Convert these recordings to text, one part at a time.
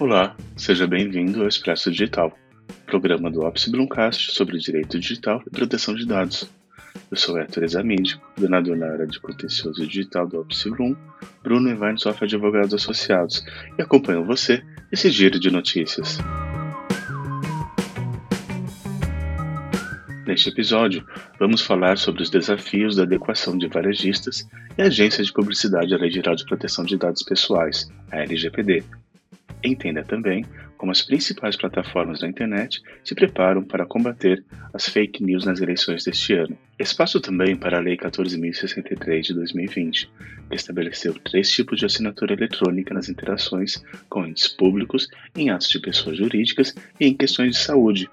Olá, seja bem-vindo ao Expresso Digital, programa do Opsi Brumcast sobre direito digital e proteção de dados. Eu sou Héctor Examídio, coordenador na área de contencioso digital do Opsi Brum, Bruno Software Advogados Associados, e acompanho você nesse giro de notícias. Neste episódio, vamos falar sobre os desafios da adequação de varejistas e agências de publicidade à Lei Geral de Proteção de Dados Pessoais, a LGPD. Entenda também como as principais plataformas da internet se preparam para combater as fake news nas eleições deste ano. Espaço também para a Lei 14.063 de 2020, que estabeleceu três tipos de assinatura eletrônica nas interações com entes públicos, em atos de pessoas jurídicas e em questões de saúde,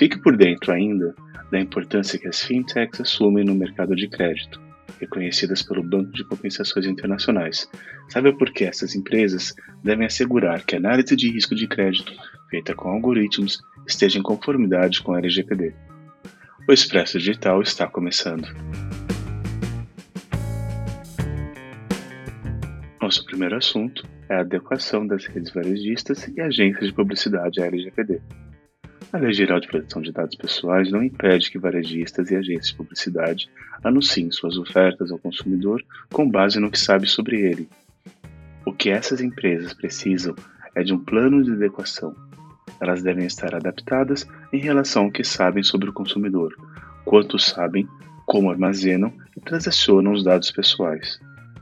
Fique por dentro ainda da importância que as fintechs assumem no mercado de crédito, reconhecidas pelo Banco de Compensações Internacionais. Saiba por que essas empresas devem assegurar que a análise de risco de crédito feita com algoritmos esteja em conformidade com a LGPD. O Expresso Digital está começando. Nosso primeiro assunto é a adequação das redes varejistas e agências de publicidade à LGPD. A Lei Geral de Proteção de Dados Pessoais não impede que varejistas e agências de publicidade anunciem suas ofertas ao consumidor com base no que sabe sobre ele. O que essas empresas precisam é de um plano de adequação. Elas devem estar adaptadas em relação ao que sabem sobre o consumidor, quanto sabem, como armazenam e transacionam os dados pessoais.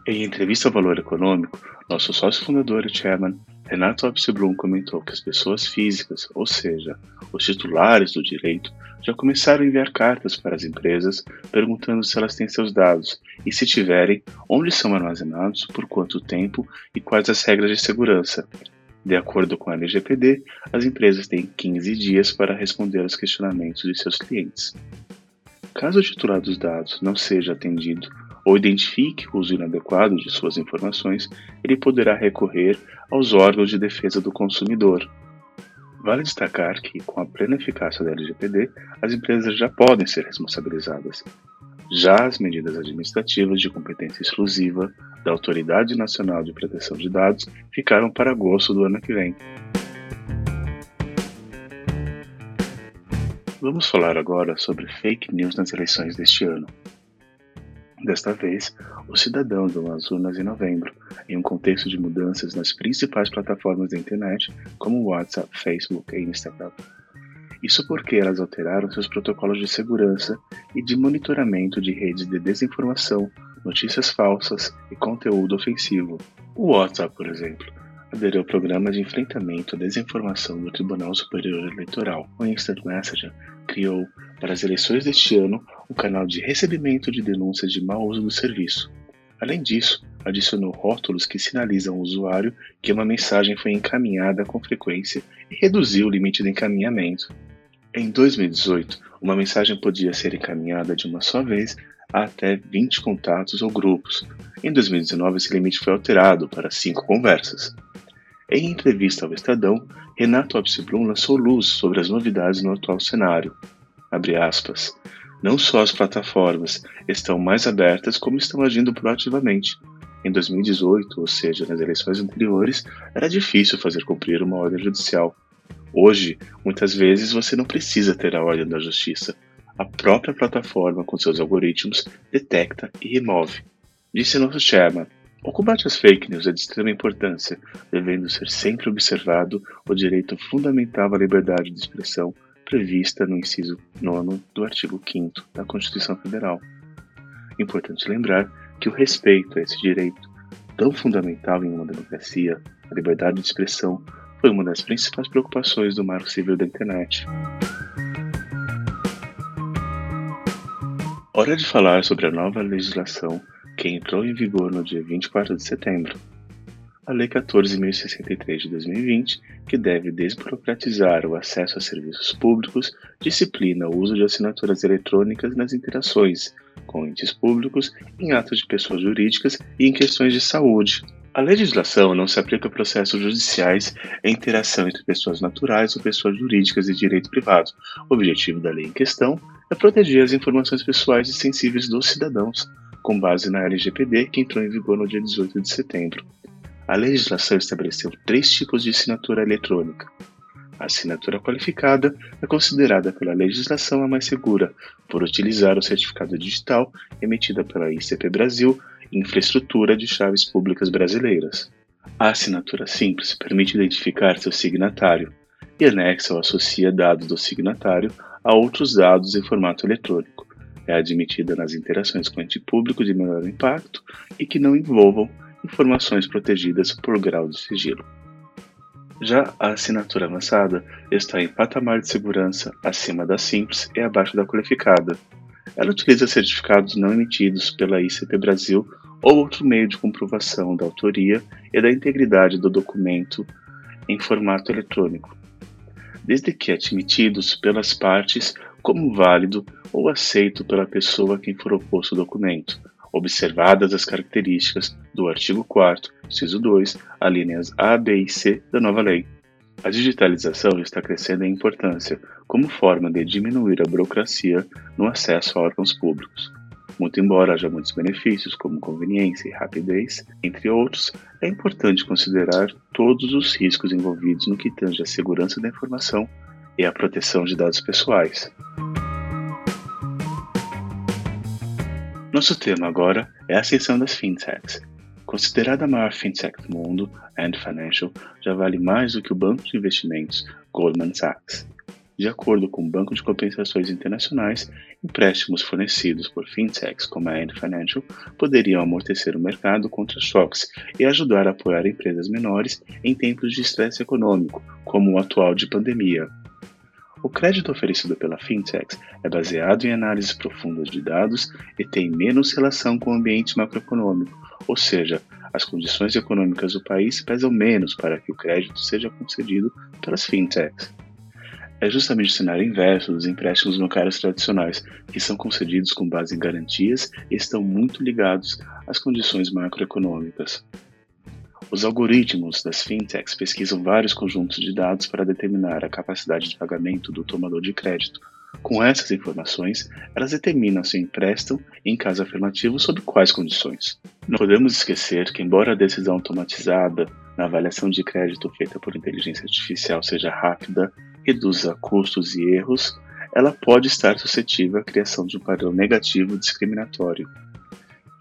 Em entrevista ao Valor Econômico, nosso sócio fundador e chairman Renato Abseblum comentou que as pessoas físicas, ou seja, os titulares do direito, já começaram a enviar cartas para as empresas perguntando se elas têm seus dados e, se tiverem, onde são armazenados, por quanto tempo e quais as regras de segurança. De acordo com a LGPD, as empresas têm 15 dias para responder aos questionamentos de seus clientes. Caso o titular dos dados não seja atendido ou identifique o uso inadequado de suas informações, ele poderá recorrer aos órgãos de defesa do consumidor. Vale destacar que, com a plena eficácia da LGPD, as empresas já podem ser responsabilizadas. Já as medidas administrativas de competência exclusiva da Autoridade Nacional de Proteção de Dados ficaram para agosto do ano que vem. Vamos falar agora sobre fake news nas eleições deste ano. Desta vez, os cidadãos dão as urnas em novembro, em um contexto de mudanças nas principais plataformas da internet, como WhatsApp, Facebook e Instagram. Isso porque elas alteraram seus protocolos de segurança e de monitoramento de redes de desinformação, notícias falsas e conteúdo ofensivo. O WhatsApp, por exemplo, aderiu ao programa de enfrentamento à desinformação do Tribunal Superior Eleitoral. O Instant Messenger criou, para as eleições deste ano, um canal de recebimento de denúncias de mau uso do serviço. Além disso, adicionou rótulos que sinalizam ao usuário que uma mensagem foi encaminhada com frequência e reduziu o limite de encaminhamento. Em 2018, uma mensagem podia ser encaminhada de uma só vez a até 20 contatos ou grupos. Em 2019, esse limite foi alterado para 5 conversas. Em entrevista ao Estadão, Renato Abseblum lançou luz sobre as novidades no atual cenário. Aspas, Não só as plataformas estão mais abertas, como estão agindo proativamente. Em 2018, ou seja, nas eleições anteriores, era difícil fazer cumprir uma ordem judicial. Hoje, muitas vezes você não precisa ter a ordem da justiça. A própria plataforma, com seus algoritmos, detecta e remove. Disse nosso chairman, o combate às fake news é de extrema importância, devendo ser sempre observado o direito fundamental à liberdade de expressão prevista no inciso 9 do artigo 5 da Constituição Federal. Importante lembrar que o respeito a esse direito, tão fundamental em uma democracia, a liberdade de expressão, foi uma das principais preocupações do Marco Civil da Internet. Hora de falar sobre a nova legislação que entrou em vigor no dia 24 de setembro, a Lei 14.063 de 2020, que deve desburocratizar o acesso a serviços públicos, disciplina o uso de assinaturas eletrônicas nas interações com entes públicos, em atos de pessoas jurídicas e em questões de saúde. A legislação não se aplica a processos judiciais em interação entre pessoas naturais ou pessoas jurídicas de direito privado. O objetivo da lei em questão é proteger as informações pessoais e sensíveis dos cidadãos, com base na LGPD, que entrou em vigor no dia 18 de setembro. A legislação estabeleceu três tipos de assinatura eletrônica. A assinatura qualificada é considerada pela legislação a mais segura, por utilizar o certificado digital emitida pela ICP Brasil Infraestrutura de Chaves Públicas Brasileiras. A assinatura simples permite identificar seu signatário e anexa ou associa dados do signatário a outros dados em formato eletrônico. É admitida nas interações com ente público de menor impacto e que não envolvam informações protegidas por grau de sigilo. Já a assinatura avançada está em patamar de segurança acima da simples e abaixo da qualificada. Ela utiliza certificados não emitidos pela ICP Brasil ou outro meio de comprovação da autoria e da integridade do documento em formato eletrônico, desde que admitidos pelas partes como válido ou aceito pela pessoa a quem for oposto o documento, observadas as características do artigo 4 inciso 2, alíneas A, B e C da nova lei. A digitalização está crescendo em importância como forma de diminuir a burocracia no acesso a órgãos públicos. Muito embora haja muitos benefícios, como conveniência e rapidez, entre outros, é importante considerar todos os riscos envolvidos no que tange à segurança da informação e à proteção de dados pessoais. Nosso tema agora é a ascensão das fintechs. Considerada a maior fintech do mundo, Ant Financial já vale mais do que o banco de investimentos Goldman Sachs. De acordo com o Banco de Compensações Internacionais, empréstimos fornecidos por fintechs como a Ant Financial poderiam amortecer o mercado contra choques e ajudar a apoiar empresas menores em tempos de estresse econômico, como o atual de pandemia. O crédito oferecido pela fintech é baseado em análises profundas de dados e tem menos relação com o ambiente macroeconômico, ou seja, as condições econômicas do país pesam menos para que o crédito seja concedido pelas fintechs. É justamente o cenário inverso dos empréstimos bancários tradicionais, que são concedidos com base em garantias e estão muito ligados às condições macroeconômicas. Os algoritmos das fintechs pesquisam vários conjuntos de dados para determinar a capacidade de pagamento do tomador de crédito. Com essas informações, elas determinam se emprestam e, em caso afirmativo, sob quais condições. Não podemos esquecer que, embora a decisão automatizada na avaliação de crédito feita por inteligência artificial seja rápida, reduza custos e erros, ela pode estar suscetível à criação de um padrão negativo discriminatório.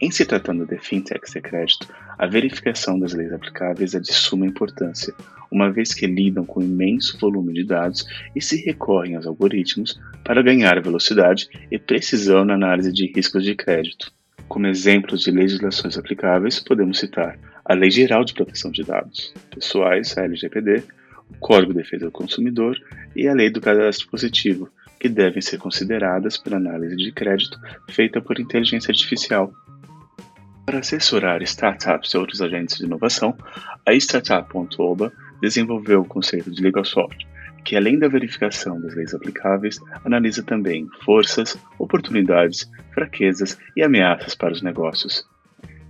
Em se tratando de fintechs de crédito, a verificação das leis aplicáveis é de suma importância, uma vez que lidam com imenso volume de dados e se recorrem aos algoritmos para ganhar velocidade e precisão na análise de riscos de crédito. Como exemplos de legislações aplicáveis, podemos citar a Lei Geral de Proteção de Dados Pessoais, a LGPD, o Código de Defesa do Consumidor e a Lei do Cadastro Positivo, que devem ser consideradas pela análise de crédito feita por inteligência artificial para assessorar startups e outros agentes de inovação, a Startup.oba desenvolveu o conceito de Legal Software, que além da verificação das leis aplicáveis, analisa também forças, oportunidades, fraquezas e ameaças para os negócios.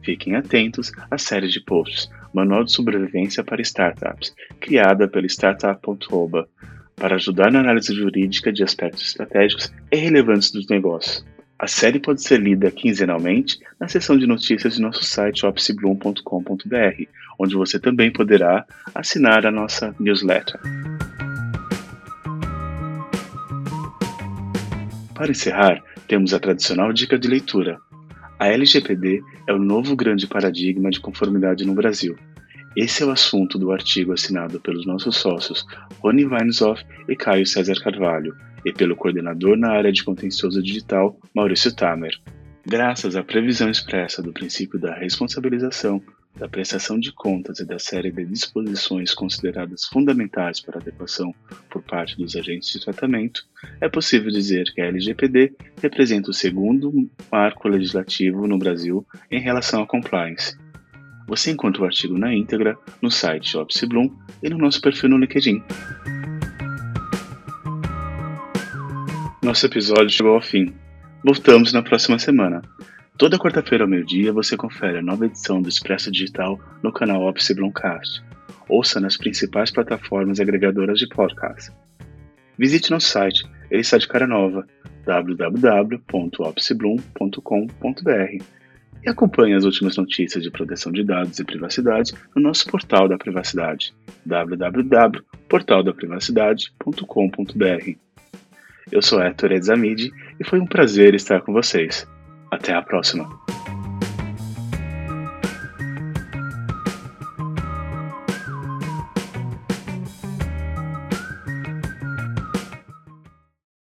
Fiquem atentos à série de posts Manual de Sobrevivência para Startups, criada pela Startup.oba, para ajudar na análise jurídica de aspectos estratégicos e relevantes dos negócios. A série pode ser lida quinzenalmente na seção de notícias de nosso site opsibloom.com.br, onde você também poderá assinar a nossa newsletter. Para encerrar, temos a tradicional dica de leitura. A LGPD é o novo grande paradigma de conformidade no Brasil. Esse é o assunto do artigo assinado pelos nossos sócios Rony Weinshoff e Caio César Carvalho, e pelo coordenador na área de contencioso digital, Maurício Tamer. Graças à previsão expressa do princípio da responsabilização, da prestação de contas e da série de disposições consideradas fundamentais para adequação por parte dos agentes de tratamento, é possível dizer que a LGPD representa o segundo marco legislativo no Brasil em relação à compliance. Você encontra o artigo na íntegra no site Opsibloom e no nosso perfil no LinkedIn. Nosso episódio chegou ao fim. Voltamos na próxima semana. Toda quarta-feira ao meio-dia você confere a nova edição do Expresso Digital no canal Opsibloncast. Ouça nas principais plataformas agregadoras de podcast. Visite nosso site, ele está de cara nova, www.opsibloom.com.br e acompanhe as últimas notícias de proteção de dados e privacidade no nosso portal da privacidade, www.portaldaprivacidade.com.br. Eu sou Héctor Edzamidi e foi um prazer estar com vocês. Até a próxima!